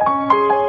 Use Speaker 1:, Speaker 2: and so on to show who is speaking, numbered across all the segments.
Speaker 1: Thank you.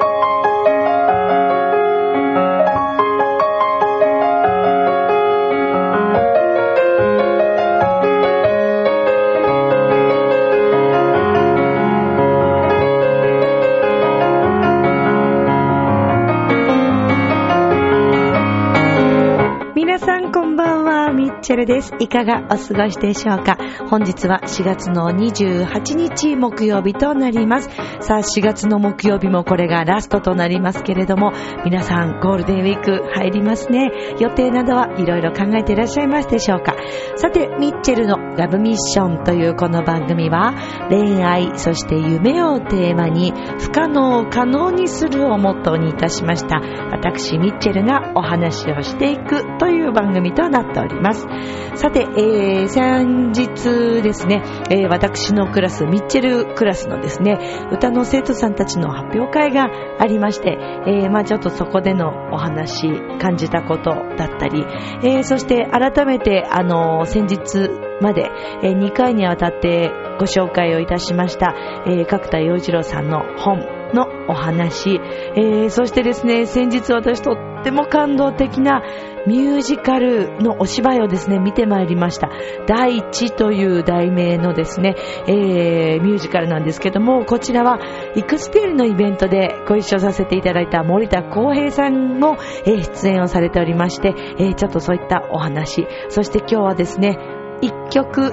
Speaker 1: チェルです。いかがお過ごしでしょうか？本日は4月の28日木曜日となります。さあ4月の木曜日もこれがラストとなりますけれども、皆さんゴールデンウィーク入りますね。予定などはいろいろ考えていらっしゃいますでしょうか？さて、ミッチェルのラブミッションというこの番組は、恋愛、そして夢をテーマに、不可能を可能にするをモットーにいたしました。私、ミッチェルがお話をしていくいう番組となっております。さて、えー、先日ですね、えー、私のクラス、ミッチェルクラスのですね、歌の生徒さんたちの発表会がありまして、えー、まあちょっとそこでのお話、感じたことだったり、えー、そして改めて、あの先日まで、えー、2回にわたってご紹介をいたしました、えー、角田洋一郎さんの本のお話、えー、そしてですね、先日私とっても感動的なミュージカルのお芝居をですね、見てまいりました。第一という題名のですね、えー、ミュージカルなんですけども、こちらはイクスペルのイベントでご一緒させていただいた森田光平さんも、えー、出演をされておりまして、えー、ちょっとそういったお話、そして今日はですね、一曲、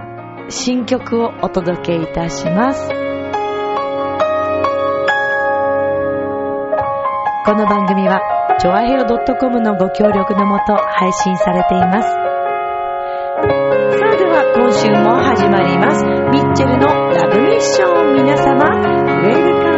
Speaker 1: 新曲をお届けいたします。この番組はチョアヘオ .com のご協力のもと配信されています。さあでは今週も始まります。ミッチェルのラブミッション皆様、ウェルカ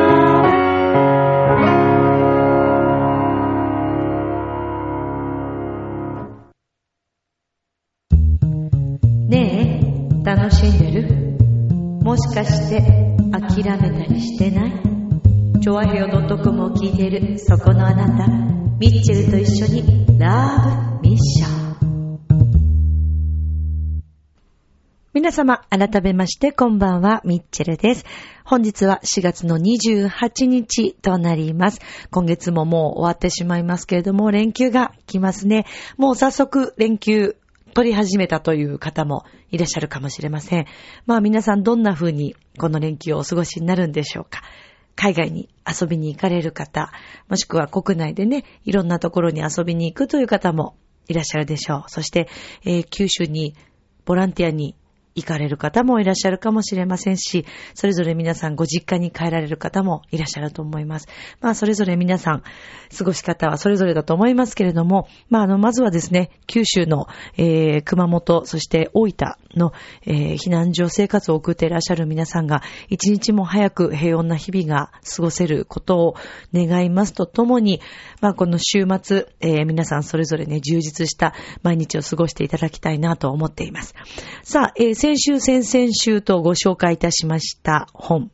Speaker 1: ムねえ、楽しんでる？もしかして諦めたりしてない？チョアヘオ .com を聞いているそこのあなた。ミッチェルと一緒にラブミッション。皆様、改めましてこんばんは、ミッチェルです。本日は4月の28日となります。今月ももう終わってしまいますけれども、連休が来ますね。もう早速連休取り始めたという方もいらっしゃるかもしれません。まあ皆さんどんな風にこの連休をお過ごしになるんでしょうか。海外に遊びに行かれる方、もしくは国内でね、いろんなところに遊びに行くという方もいらっしゃるでしょう。そして、えー、九州にボランティアに行かれる方もいらっしゃるかもしれませんし、それぞれ皆さんご実家に帰られる方もいらっしゃると思います。まあ、それぞれ皆さん、過ごし方はそれぞれだと思いますけれども、まあ、あの、まずはですね、九州の、えー、熊本、そして大分の、えー、避難所生活を送っていらっしゃる皆さんが、一日も早く平穏な日々が過ごせることを願いますとともに、まあ、この週末、えー、皆さんそれぞれね、充実した毎日を過ごしていただきたいなと思っています。さあ、えー先週、先々週とご紹介いたしました本。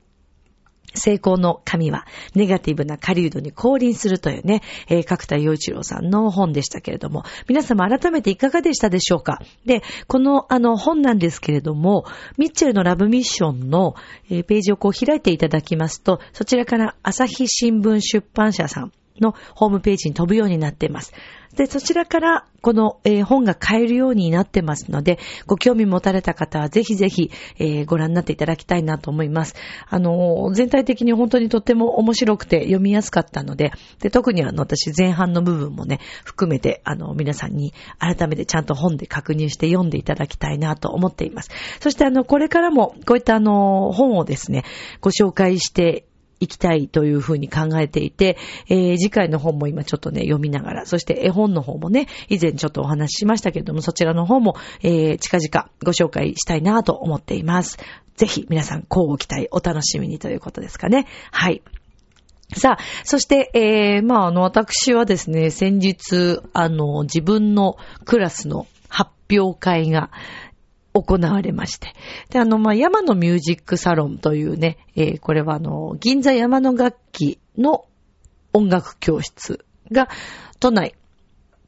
Speaker 1: 成功の神は、ネガティブな狩人に降臨するというね、えー、角田洋一郎さんの本でしたけれども、皆様改めていかがでしたでしょうか？で、このあの本なんですけれども、ミッチェルのラブミッションの、えー、ページをこう開いていただきますと、そちらから朝日新聞出版社さんのホームページに飛ぶようになっています。で、そちらからこの、えー、本が買えるようになってますので、ご興味持たれた方はぜひぜひ、えー、ご覧になっていただきたいなと思います。あのー、全体的に本当にとっても面白くて読みやすかったので、で、特にあの、私前半の部分もね、含めて、あの、皆さんに改めてちゃんと本で確認して読んでいただきたいなと思っています。そしてあの、これからもこういったあの、本をですね、ご紹介していきたいというふうに考えていて、えー、次回の本も今ちょっとね、読みながら、そして絵本の方もね、以前ちょっとお話ししましたけれども、そちらの方も、えー、近々ご紹介したいなと思っています。ぜひ皆さん、交互期待、お楽しみにということですかね。はい。さあ、そして、えー、まあ、あの、私はですね、先日、あの、自分のクラスの発表会が、行われまして。で、あの、まあ、山のミュージックサロンというね、えー、これはあの、銀座山の楽器の音楽教室が都内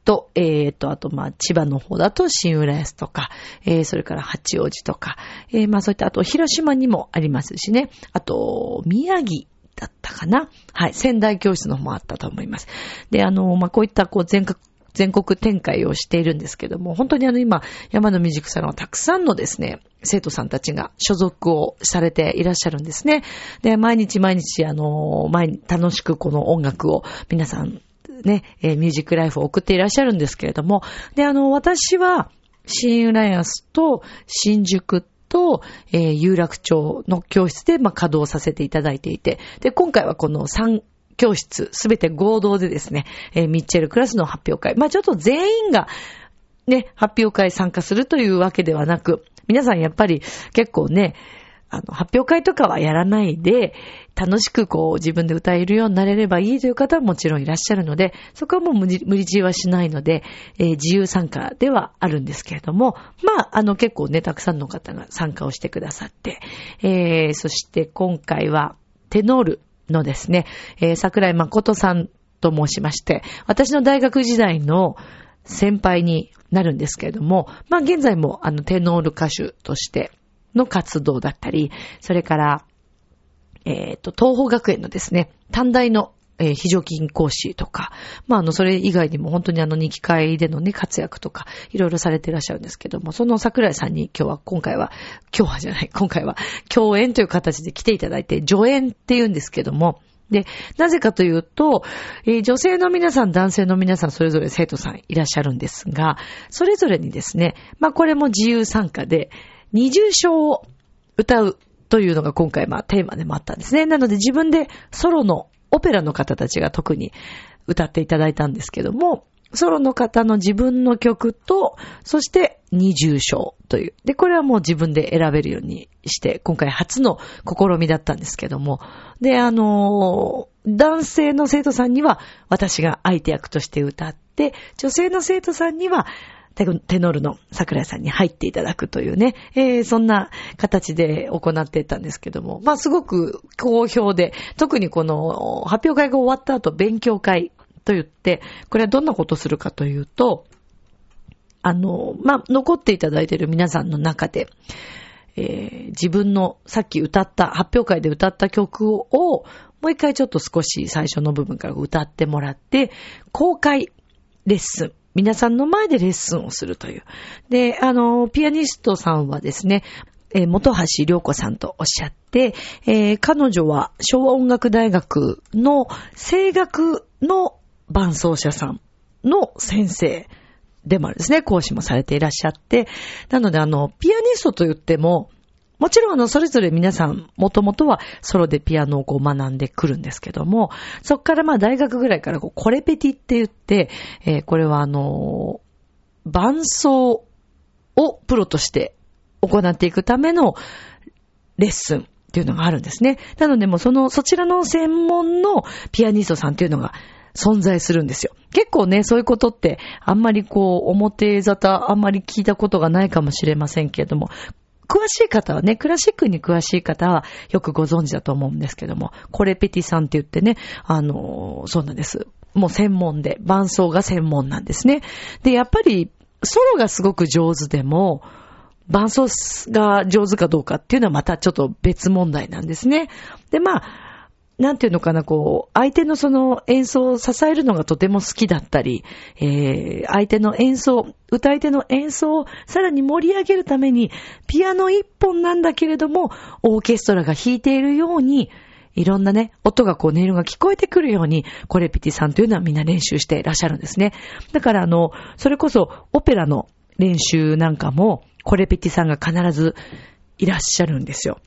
Speaker 1: と、えー、と、あと、ま、千葉の方だと新浦安とか、えー、それから八王子とか、えー、ま、そういった、あと、広島にもありますしね、あと、宮城だったかな。はい。仙台教室の方もあったと思います。で、あの、まあ、こういったこう全国、全国展開をしているんですけども、本当にあの今、山の未熟さんはたくさんのですね、生徒さんたちが所属をされていらっしゃるんですね。で、毎日毎日あの、毎楽しくこの音楽を皆さんね、えー、ミュージックライフを送っていらっしゃるんですけれども、で、あの、私は、新浦安と新宿と、えー、有楽町の教室で、まあ、稼働させていただいていて、で、今回はこの3教室、すべて合同でですね、えー、ミッチェルクラスの発表会。まあ、ちょっと全員が、ね、発表会参加するというわけではなく、皆さんやっぱり結構ね、あの、発表会とかはやらないで、楽しくこう自分で歌えるようになれればいいという方はもちろんいらっしゃるので、そこはもう無理無理強いはしないので、えー、自由参加ではあるんですけれども、まあ、あの結構ね、たくさんの方が参加をしてくださって、えー、そして今回はテノールのですね、えー、桜井誠さんと申しまして、私の大学時代の先輩になるんですけれども、まあ現在もあのテノール歌手としての活動だったり、それから、えっ、ー、と、東方学園のですね、短大のえー、非常勤講師とか、まあ、あの、それ以外にも本当にあの、二期会でのね、活躍とか、いろいろされていらっしゃるんですけども、その桜井さんに今日は、今回は、今日はじゃない、今回は、共演という形で来ていただいて、助演って言うんですけども、で、なぜかというと、えー、女性の皆さん、男性の皆さん、それぞれ生徒さんいらっしゃるんですが、それぞれにですね、まあこれも自由参加で、二重唱を歌うというのが今回まあテーマでもあったんですね。なので自分でソロのオペラの方たちが特に歌っていただいたんですけども、ソロの方の自分の曲と、そして二重唱という。で、これはもう自分で選べるようにして、今回初の試みだったんですけども。で、あの男性の生徒さんには私が相手役として歌って、女性の生徒さんにはテノールの桜井さんに入っていただくというね、えー、そんな形で行っていたんですけども、まあすごく好評で、特にこの発表会が終わった後勉強会と言って、これはどんなことするかというと、あの、まあ、残っていただいている皆さんの中で、えー、自分のさっき歌った、発表会で歌った曲を、もう一回ちょっと少し最初の部分から歌ってもらって、公開レッスン。皆さんの前でレッスンをするという。で、あの、ピアニストさんはですね、えー、元橋良子さんとおっしゃって、えー、彼女は昭和音楽大学の声楽の伴奏者さんの先生でもあるんですね、講師もされていらっしゃって、なのであの、ピアニストと言っても、もちろんあの、それぞれ皆さん、もともとはソロでピアノをこう学んでくるんですけども、そっからまあ大学ぐらいからこう、コレペティって言って、えー、これはあのー、伴奏をプロとして行っていくためのレッスンっていうのがあるんですね。なのでもうその、そちらの専門のピアニストさんっていうのが存在するんですよ。結構ね、そういうことってあんまりこう、表沙汰あんまり聞いたことがないかもしれませんけれども、詳しい方はね、クラシックに詳しい方はよくご存知だと思うんですけども、コレペティさんって言ってね、あの、そうなんです。もう専門で、伴奏が専門なんですね。で、やっぱり、ソロがすごく上手でも、伴奏が上手かどうかっていうのはまたちょっと別問題なんですね。で、まあ、なんていうのかな、こう、相手のその演奏を支えるのがとても好きだったり、えー、相手の演奏、歌い手の演奏をさらに盛り上げるために、ピアノ一本なんだけれども、オーケストラが弾いているように、いろんなね、音がこう、音色が聞こえてくるように、コレピティさんというのはみんな練習していらっしゃるんですね。だからあの、それこそ、オペラの練習なんかも、コレピティさんが必ずいらっしゃるんですよ。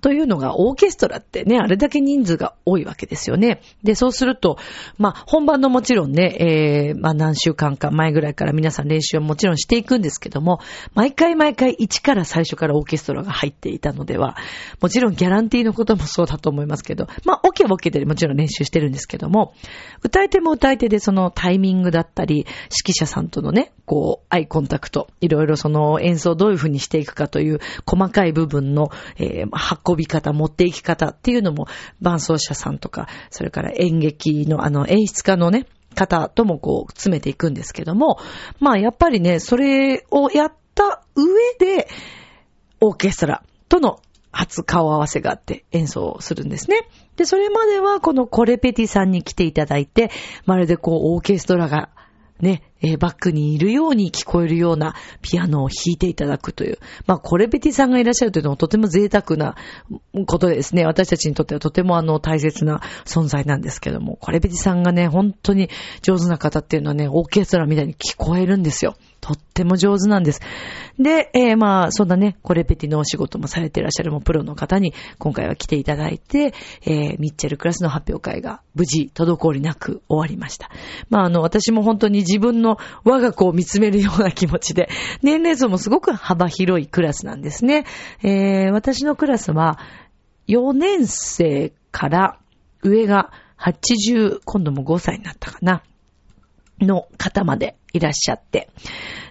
Speaker 1: というのが、オーケストラってね、あれだけ人数が多いわけですよね。で、そうすると、まあ、本番のもちろんね、えー、まあ、何週間か前ぐらいから皆さん練習はもちろんしていくんですけども、毎回毎回一から最初からオーケストラが入っていたのでは、もちろんギャランティーのこともそうだと思いますけど、まあ、オケはオケでもちろん練習してるんですけども、歌い手も歌い手でそのタイミングだったり、指揮者さんとのね、こう、アイコンタクト、いろいろその演奏をどういう風にしていくかという細かい部分の、えー、運び方、持っていき方っていうのも伴奏者さんとか、それから演劇のあの演出家のね、方ともこう詰めていくんですけども、まあやっぱりね、それをやった上で、オーケストラとの初顔合わせがあって演奏するんですね。で、それまではこのコレペティさんに来ていただいて、まるでこうオーケストラがね、えー、バックにいるように聞こえるようなピアノを弾いていただくという。まあ、コレベティさんがいらっしゃるというのはとても贅沢なことですね。私たちにとってはとてもあの大切な存在なんですけども、コレベティさんがね、本当に上手な方っていうのはね、オーケストラみたいに聞こえるんですよ。とっても上手なんです。で、えー、まあ、そんなね、コレペティのお仕事もされていらっしゃるもプロの方に今回は来ていただいて、えー、ミッチェルクラスの発表会が無事滞りなく終わりました。まあ、あの、私も本当に自分の我が子を見つめるような気持ちで、年齢層もすごく幅広いクラスなんですね。えー、私のクラスは、4年生から上が80、今度も5歳になったかな。の方までいらっしゃって。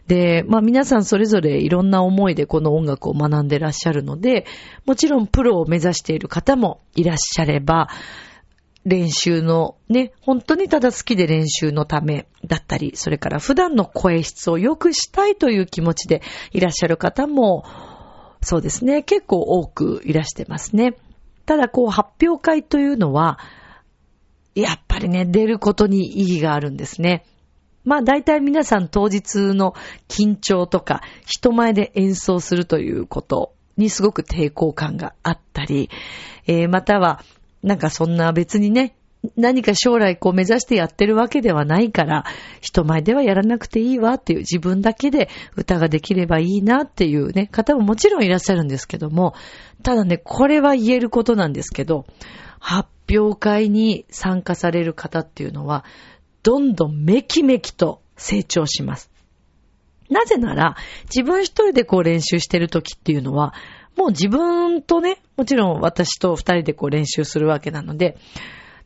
Speaker 1: で、まあ皆さんそれぞれいろんな思いでこの音楽を学んでらっしゃるので、もちろんプロを目指している方もいらっしゃれば、練習のね、本当にただ好きで練習のためだったり、それから普段の声質を良くしたいという気持ちでいらっしゃる方も、そうですね、結構多くいらしてますね。ただこう発表会というのは、やっぱりね、出ることに意義があるんですね。まあ大体皆さん当日の緊張とか人前で演奏するということにすごく抵抗感があったり、えー、またはなんかそんな別にね、何か将来こう目指してやってるわけではないから、人前ではやらなくていいわっていう自分だけで歌ができればいいなっていうね、方ももちろんいらっしゃるんですけども、ただね、これは言えることなんですけど、発表会に参加される方っていうのは、どんどんめきめきと成長します。なぜなら、自分一人でこう練習してる時っていうのは、もう自分とね、もちろん私と二人でこう練習するわけなので、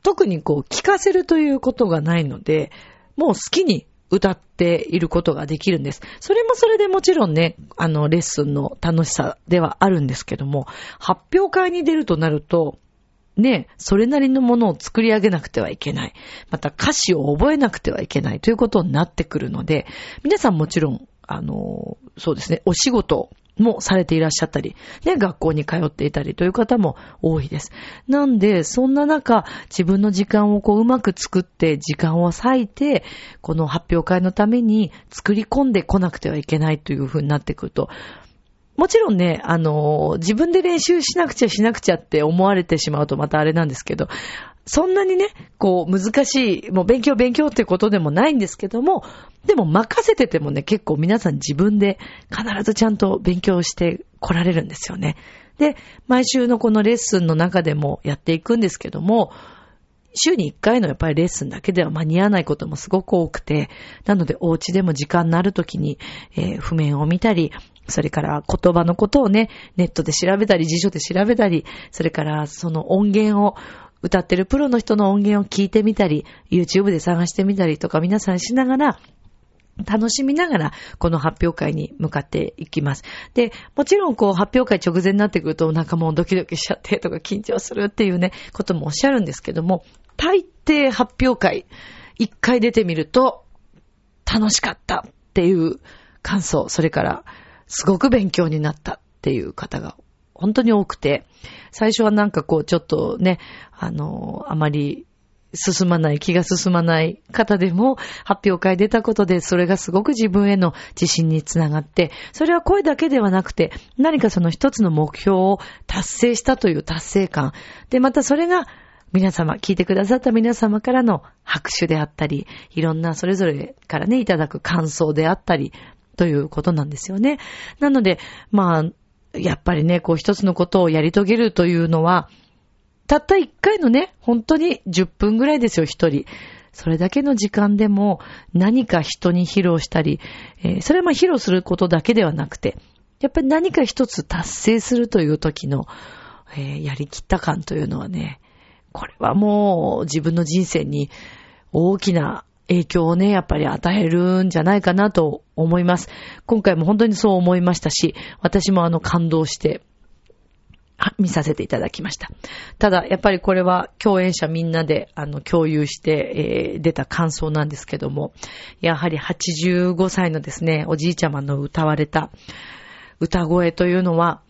Speaker 1: 特にこう聞かせるということがないので、もう好きに歌っていることができるんです。それもそれでもちろんね、あの、レッスンの楽しさではあるんですけども、発表会に出るとなると、ね、それなりのものを作り上げなくてはいけない。また歌詞を覚えなくてはいけないということになってくるので、皆さんもちろん、あの、そうですね、お仕事もされていらっしゃったり、ね、学校に通っていたりという方も多いです。なんで、そんな中、自分の時間をこううまく作って、時間を割いて、この発表会のために作り込んでこなくてはいけないというふうになってくると、もちろんね、あの、自分で練習しなくちゃしなくちゃって思われてしまうとまたあれなんですけど、そんなにね、こう難しい、もう勉強勉強ってことでもないんですけども、でも任せててもね、結構皆さん自分で必ずちゃんと勉強して来られるんですよね。で、毎週のこのレッスンの中でもやっていくんですけども、週に1回のやっぱりレッスンだけでは間に合わないこともすごく多くて、なのでお家でも時間のある時に、えー、譜面を見たり、それから言葉のことをね、ネットで調べたり、辞書で調べたり、それからその音源を、歌ってるプロの人の音源を聞いてみたり、YouTube で探してみたりとか皆さんしながら、楽しみながら、この発表会に向かっていきます。で、もちろん、こう、発表会直前になってくると、なんかもうドキドキしちゃってとか緊張するっていうね、こともおっしゃるんですけども、大抵発表会、一回出てみると、楽しかったっていう感想、それから、すごく勉強になったっていう方が本当に多くて、最初はなんかこうちょっとね、あの、あまり進まない、気が進まない方でも発表会出たことでそれがすごく自分への自信につながって、それは声だけではなくて何かその一つの目標を達成したという達成感。で、またそれが皆様、聞いてくださった皆様からの拍手であったり、いろんなそれぞれからね、いただく感想であったり、ということなんですよね。なので、まあ、やっぱりね、こう一つのことをやり遂げるというのは、たった一回のね、本当に10分ぐらいですよ、一人。それだけの時間でも何か人に披露したり、えー、それはまあ披露することだけではなくて、やっぱり何か一つ達成するという時の、えー、やりきった感というのはね、これはもう自分の人生に大きな影響をね、やっぱり与えるんじゃないかなと思います。今回も本当にそう思いましたし、私もあの感動して、見させていただきました。ただ、やっぱりこれは共演者みんなであの共有して、えー、出た感想なんですけども、やはり85歳のですね、おじいちゃまの歌われた歌声というのは、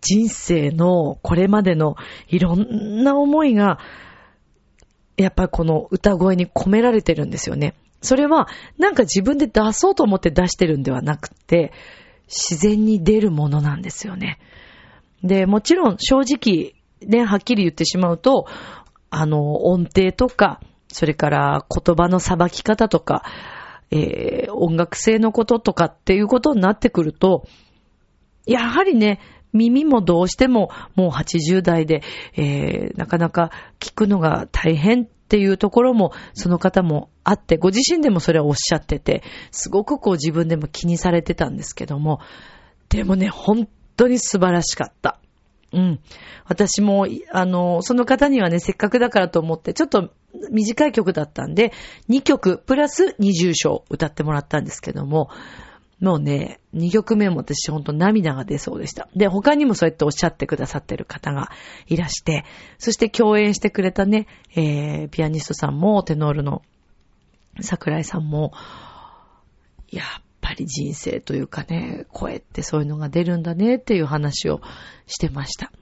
Speaker 1: 人生のこれまでのいろんな思いが、やっぱりこの歌声に込められてるんですよね。それはなんか自分で出そうと思って出してるんではなくて、自然に出るものなんですよね。で、もちろん正直ね、はっきり言ってしまうと、あの、音程とか、それから言葉のさばき方とか、えー、音楽性のこととかっていうことになってくると、やはりね、耳もどうしてももう80代で、えー、なかなか聞くのが大変っていうところもその方もあって、ご自身でもそれはおっしゃってて、すごくこう自分でも気にされてたんですけども、でもね、本当に素晴らしかった。うん。私も、あの、その方にはね、せっかくだからと思って、ちょっと短い曲だったんで、2曲プラス20章歌ってもらったんですけども、もうね、2曲目も私ほんと涙が出そうでした。で、他にもそうやっておっしゃってくださってる方がいらして、そして共演してくれたね、えー、ピアニストさんも、テノールの桜井さんも、やっぱり人生というかね、声ってそういうのが出るんだねっていう話をしてました。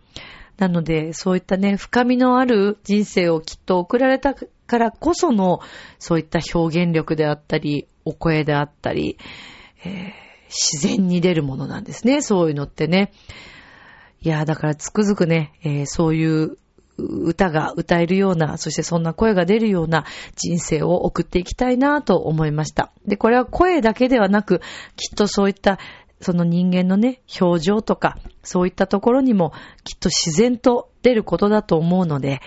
Speaker 1: なので、そういったね、深みのある人生をきっと送られたからこその、そういった表現力であったり、お声であったり、えー、自然に出るものなんですね、そういうのってね。いや、だからつくづくね、えー、そういう歌が歌えるような、そしてそんな声が出るような人生を送っていきたいなと思いました。で、これは声だけではなく、きっとそういったその人間のね、表情とか、そういったところにもきっと自然と出ることだと思うので、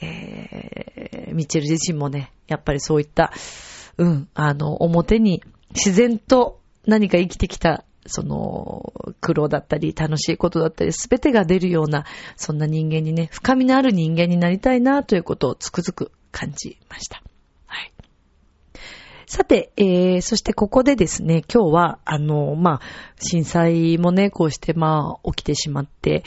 Speaker 1: えー、ミッチェル自身もね、やっぱりそういった、うん、あの、表に自然と何か生きてきたその、苦労だったり、楽しいことだったり、すべてが出るような、そんな人間にね、深みのある人間になりたいな、ということをつくづく感じました。はい。さて、えー、そしてここでですね、今日は、あの、まあ、震災もね、こうして、まあ、起きてしまって、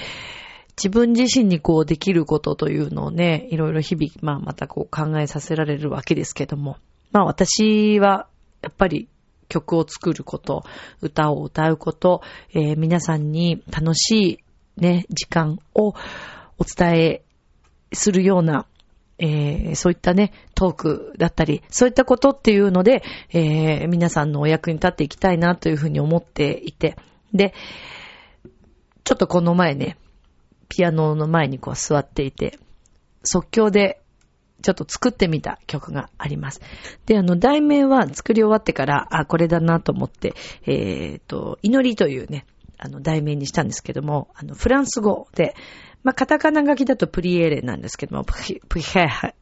Speaker 1: 自分自身にこうできることというのをね、いろいろ日々、まあ、またこう考えさせられるわけですけども、まあ、私は、やっぱり曲を作ること、歌を歌うこと、えー、皆さんに楽しいね、時間をお伝えするような、えー、そういったね、トークだったり、そういったことっていうので、えー、皆さんのお役に立っていきたいなというふうに思っていて、で、ちょっとこの前ね、ピアノの前にこう座っていて、即興でちょっと作ってみた曲があります。で、あの、題名は作り終わってから、あ、これだなと思って、えっ、ー、と、祈りというね、あの、題名にしたんですけども、あの、フランス語で、まあ、カタカナ書きだとプリエレなんですけども、プヒ、プヒヘハっ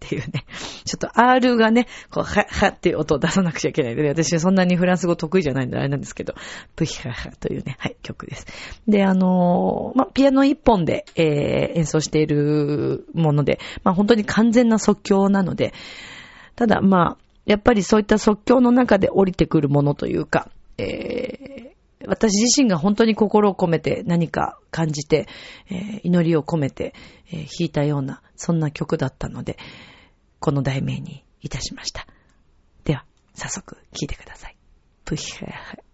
Speaker 1: ていうね、ちょっと R がね、こう、ハッハっていう音を出さなくちゃいけないので、私そんなにフランス語得意じゃないんであれなんですけど、プヒハハというね、はい、曲です。で、あのー、まあ、ピアノ一本で、えー、演奏しているもので、まあ、本当に完全な即興なので、ただ、まあ、やっぱりそういった即興の中で降りてくるものというか、え、私自身が本当に心を込めて何か感じて、えー、祈りを込めて、えー、弾いたような、そんな曲だったので、この題名にいたしました。では、早速聴いてください。プヒヘヘ。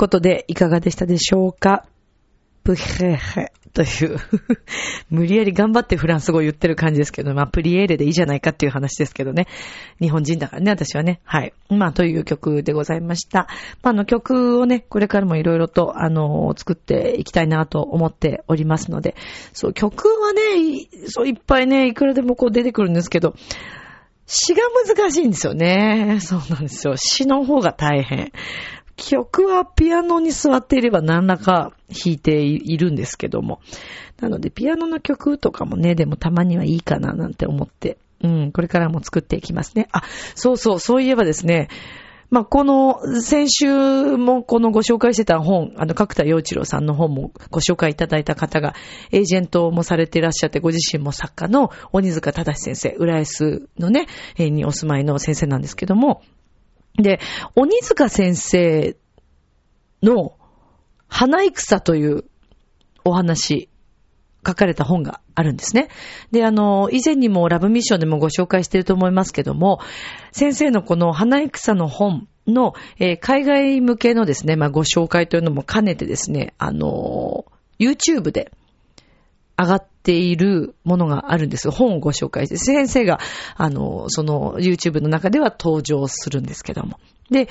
Speaker 1: ということで、いかがでしたでしょうか？プヘヘという 無理やり頑張ってフランス語を言ってる感じですけど、まあ、プリエーレでいいじゃないかっていう話ですけどね。日本人だからね、私はね。はい。まあ、という曲でございました。まあ、あの曲をね、これからもいろいろと、あの、作っていきたいなと思っておりますので、そう、曲はね、そう、いっぱいね、いくらでもこう出てくるんですけど、詩が難しいんですよね。そうなんですよ。詩の方が大変。曲はピアノに座っていれば何らか弾いているんですけども。なので、ピアノの曲とかもね、でもたまにはいいかななんて思って、うん、これからも作っていきますね。あ、そうそう、そういえばですね、まあ、この、先週もこのご紹介してた本、あの、角田洋一郎さんの本もご紹介いただいた方が、エージェントもされていらっしゃって、ご自身も作家の鬼塚正先生、浦安のね、にお住まいの先生なんですけども、で、鬼塚先生の花戦というお話、書かれた本があるんですね。で、あの、以前にもラブミッションでもご紹介していると思いますけども、先生のこの花戦の本の、えー、海外向けのですね、まあ、ご紹介というのも兼ねてですね、あの、YouTube で上がっているものがあるんです。本をご紹介して、先生が、あの、その YouTube の中では登場するんですけども。で、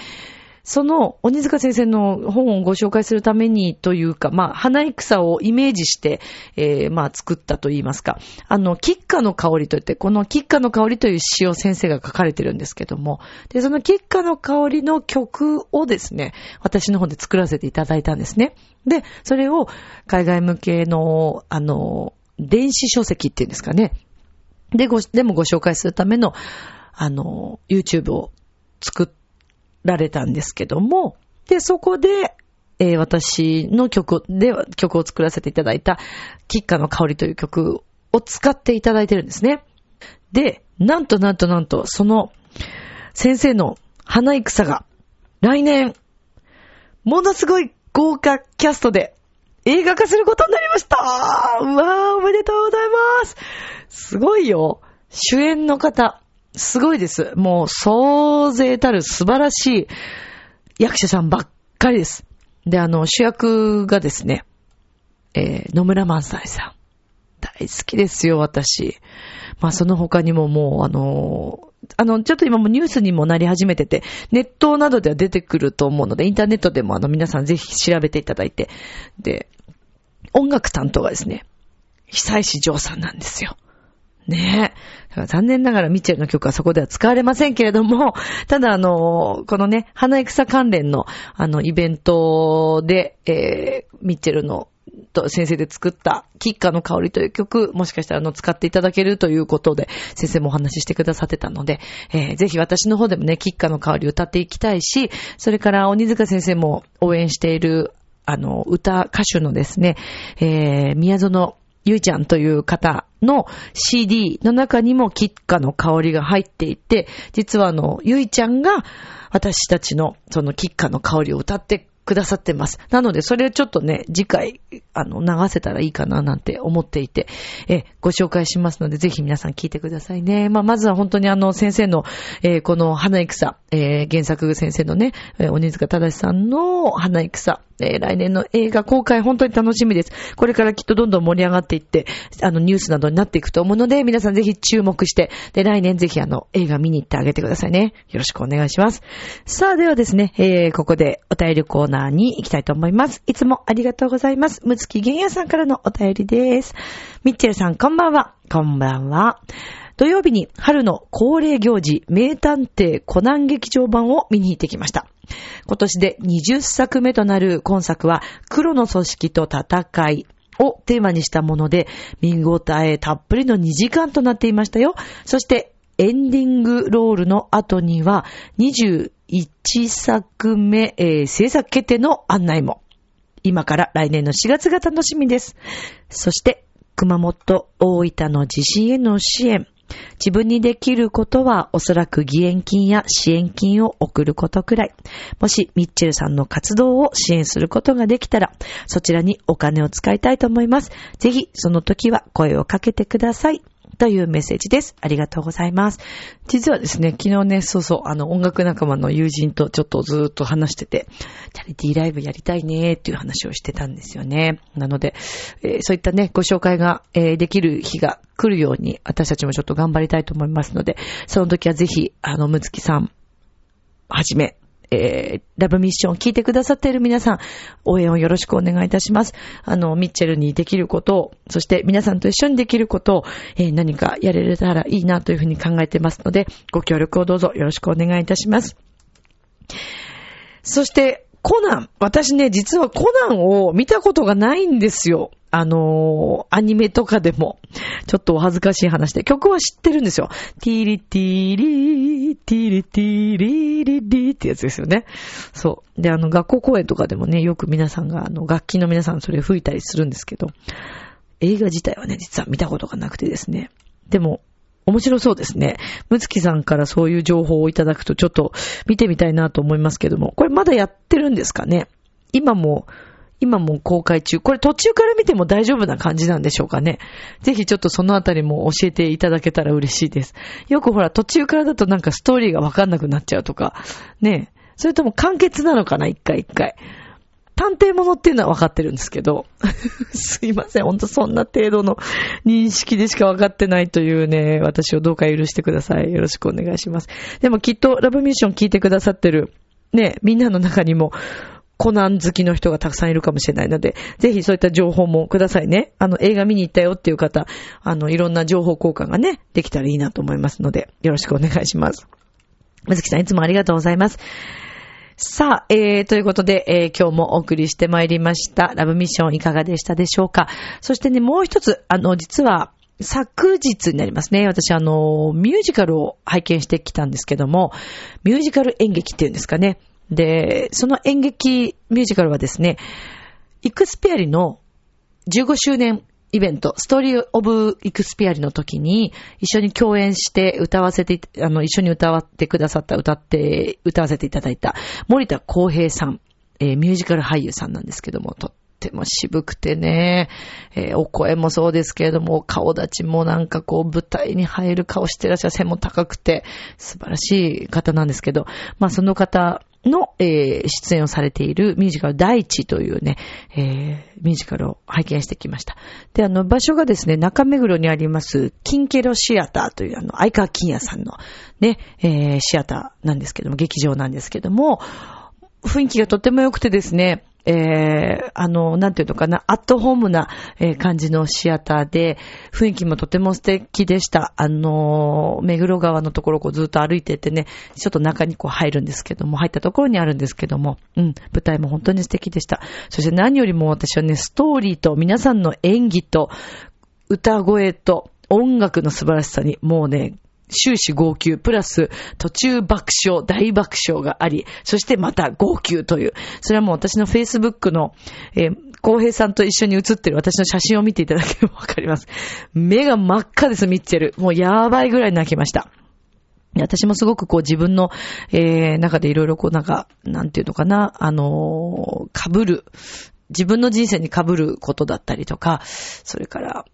Speaker 1: その、鬼塚先生の本をご紹介するためにというか、まあ、花戦をイメージして、えー、まあ、作ったと言いますか。あの、吉花の香りといって、この吉花の香りという詩を先生が書かれてるんですけども、で、その吉花の香りの曲をですね、私の方で作らせていただいたんですね。で、それを海外向けの、あの、電子書籍っていうんですかね。で、ご、でもご紹介するための、あの、YouTube を作られたんですけども、で、そこで、えー、私の曲で、曲を作らせていただいた、キッカの香りという曲を使っていただいてるんですね。で、なんとなんとなんと、その、先生の花戦が、来年、ものすごい豪華キャストで映画化することになりましたうわー、おめでとうございますすごいよ。主演の方、すごいです。もう、総勢たる素晴らしい役者さんばっかりです。で、あの、主役がですね、えー、野村萬斎さん。大好きですよ、私。まあ、その他にももう、あの、あの、ちょっと今もニュースにもなり始めてて、ネットなどでは出てくると思うので、インターネットでもあの皆さんぜひ調べていただいて、で、音楽担当がですね、久石譲さんなんですよ。ねえ。残念ながらミッチェルの曲はそこでは使われませんけれども、ただあの、このね、花草関連のあのイベントで、えー、ミッチェルのと先生で作ったキッカの香りという曲、もしかしたらあの使っていただけるということで、先生もお話ししてくださってたので、えー、ぜひ私の方でもね、キッカの香り歌っていきたいし、それから鬼塚先生も応援している、あの、歌、歌手のですね、えー、宮園ゆいちゃんという方の CD の中にもキッカの香りが入っていて、実はあの、ゆいちゃんが私たちのそのキッカの香りを歌ってくださってます。なので、それをちょっとね、次回、あの、流せたらいいかななんて思っていて、え、ご紹介しますので、ぜひ皆さん聞いてくださいね。まあ、まずは本当にあの、先生の、えー、この花戦、えー、原作先生のね、えー、鬼塚正さんの花戦、えー、来年の映画公開本当に楽しみです。これからきっとどんどん盛り上がっていって、あの、ニュースなどになっていくと思うので、皆さんぜひ注目して、で、来年ぜひあの、映画見に行ってあげてくださいね。よろしくお願いします。さあ、ではですね、えー、ここでお便りコーナーに行きたいと思います。いつもありがとうございます。むつきげんやさんからのお便りです。ミッチェルさん、こんばんは。こんばんは。土曜日に春の恒例行事、名探偵コナン劇場版を見に行ってきました。今年で20作目となる今作は、黒の組織と戦い、をテーマにしたもので、見応えたっぷりの2時間となっていましたよ。そして、エンディングロールの後には、21作目、えー、制作決定の案内も。今から来年の4月が楽しみです。そして、熊本、大分の地震への支援。自分にできることはおそらく義援金や支援金を送ることくらい。もしミッチェルさんの活動を支援することができたら、そちらにお金を使いたいと思います。ぜひその時は声をかけてください。というメッセージです。ありがとうございます。実はですね、昨日ね、そうそう、あの、音楽仲間の友人とちょっとずーっと話してて、チャリティーライブやりたいねーっていう話をしてたんですよね。なので、えー、そういったね、ご紹介が、えー、できる日が来るように、私たちもちょっと頑張りたいと思いますので、その時はぜひ、あの、むつきさん、はじめ、えー、ラブミッション聞いてくださっている皆さん、応援をよろしくお願いいたします。あの、ミッチェルにできることを、そして皆さんと一緒にできることを、えー、何かやれたらいいなというふうに考えてますので、ご協力をどうぞよろしくお願いいたします。そして、コナン。私ね、実はコナンを見たことがないんですよ。あのー、アニメとかでも、ちょっとお恥ずかしい話で、曲は知ってるんですよ。ティーリティーリー、ティーリティーリリリってやつですよね。そう。で、あの、学校公演とかでもね、よく皆さんが、あの、楽器の皆さんそれ吹いたりするんですけど、映画自体はね、実は見たことがなくてですね。でも、面白そうですね。むつきさんからそういう情報をいただくとちょっと見てみたいなと思いますけども、これまだやってるんですかね今も今も公開中。これ途中から見ても大丈夫な感じなんでしょうかね。ぜひちょっとそのあたりも教えていただけたら嬉しいです。よくほら途中からだとなんかストーリーがわかんなくなっちゃうとか。ねえそれとも完結なのかな一回一回。探偵物っていうのは分かってるんですけど、すいません、ほんとそんな程度の認識でしか分かってないというね、私をどうか許してください。よろしくお願いします。でもきっとラブミッション聞いてくださってる、ね、みんなの中にも、コナン好きの人がたくさんいるかもしれないので、ぜひそういった情報もくださいね。あの、映画見に行ったよっていう方、あの、いろんな情報交換がね、できたらいいなと思いますので、よろしくお願いします。まずきさんいつもありがとうございます。さあ、えー、ということで、えー、今日もお送りしてまいりました。ラブミッションいかがでしたでしょうかそしてね、もう一つ、あの、実は、昨日になりますね。私、あの、ミュージカルを拝見してきたんですけども、ミュージカル演劇っていうんですかね。で、その演劇ミュージカルはですね、イクスペアリの15周年イベント、ストーリーオブイクスピアリの時に一緒に共演して歌わせて、あの、一緒に歌わってくださった、歌って、歌わせていただいた森田光平さん、えー、ミュージカル俳優さんなんですけども、とっても渋くてね、えー、お声もそうですけれども、顔立ちもなんかこう舞台に入る顔してらっしゃる背も高くて素晴らしい方なんですけど、まあその方の、えー、出演をされているミュージカル第一というね、えー、ミュージカルを拝見してきました。で、あの、場所がですね、中目黒にあります、キンケロシアターというあの、相川金也さんのね、えー、シアターなんですけども、劇場なんですけども、雰囲気がとっても良くてですね、えー、あの、なんていうのかな、アットホームな、え、感じのシアターで、雰囲気もとても素敵でした。あの、目黒川のところをずっと歩いててね、ちょっと中にこう入るんですけども、入ったところにあるんですけども、うん、舞台も本当に素敵でした。そして何よりも私はね、ストーリーと皆さんの演技と、歌声と、音楽の素晴らしさに、もうね、終始号泣、プラス途中爆笑、大爆笑があり、そしてまた号泣という。それはもう私の Facebook の、えー、浩平さんと一緒に写ってる私の写真を見ていただければわかります。目が真っ赤です、ミッチェル。もうやばいぐらい泣きました。私もすごくこう自分の、えー、中でいろいろこうなんか、なんていうのかな、あのー、被る、自分の人生に被ることだったりとか、それから、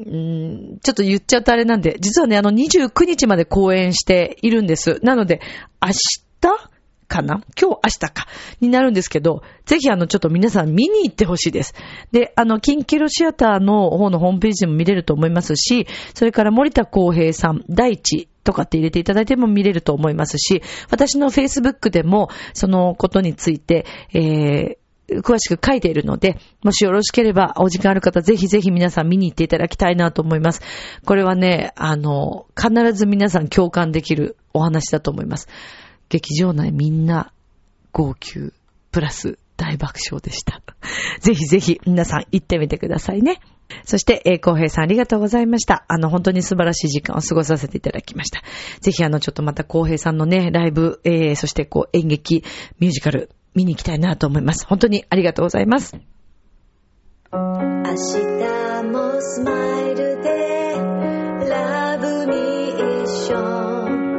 Speaker 1: んちょっと言っちゃうとあれなんで、実はね、あの29日まで公演しているんです。なので、明日かな？今日明日か？になるんですけど、ぜひあのちょっと皆さん見に行ってほしいです。で、あの、キンキロシアターの方のホームページも見れると思いますし、それから森田光平さん、第一とかって入れていただいても見れると思いますし、私の Facebook でもそのことについて、えー、詳しく書いているので、もしよろしければお時間ある方、ぜひぜひ皆さん見に行っていただきたいなと思います。これはね、あの、必ず皆さん共感できるお話だと思います。劇場内みんな号泣、プラス大爆笑でした。ぜひぜひ皆さん行ってみてくださいね。そして、えー、浩平さんありがとうございました。あの、本当に素晴らしい時間を過ごさせていただきました。ぜひ、あの、ちょっとまた浩平さんのね、ライブ、えー、そしてこう、演劇、ミュージカル、見に行きたいなと思います。本当にありがとうございます。明日もスマイルでラブミッション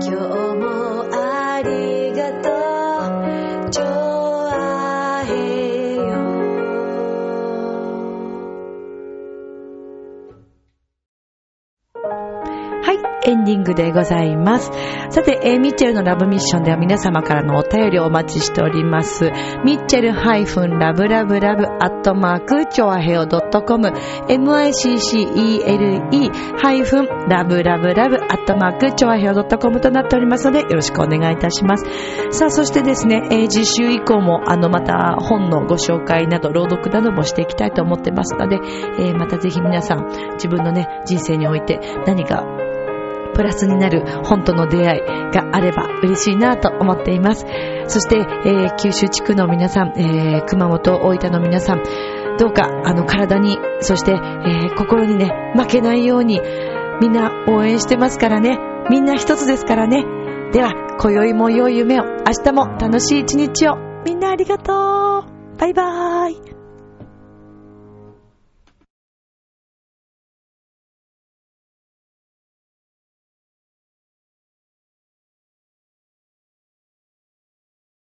Speaker 1: 今日エンディングでございます。さて、えーミッチェルのラブミッションでは皆様からのお便りをお待ちしております。ミッチェル-ラブラブラブアットマーク、チョアヘオ .com、miccele- ラブラブラブアットマーク、チョアヘオ .com となっておりますので、よろしくお願いいたします。さあ、そしてですね、えー次週以降も、あの、また本のご紹介など、朗読などもしていきたいと思ってますので、えーまたぜひ皆さん、自分のね、人生において何かプラスになる本との出会いがあれば嬉しいなと思っています。そして、えー九州地区の皆さん、えー熊本、大分の皆さん、どうか、あの、体に、そして、えー心にね、負けないように、みんな応援してますからね。みんな一つですからね。では、今宵も良い夢を、明日も楽しい一日を。みんなありがとう。バイバーイ。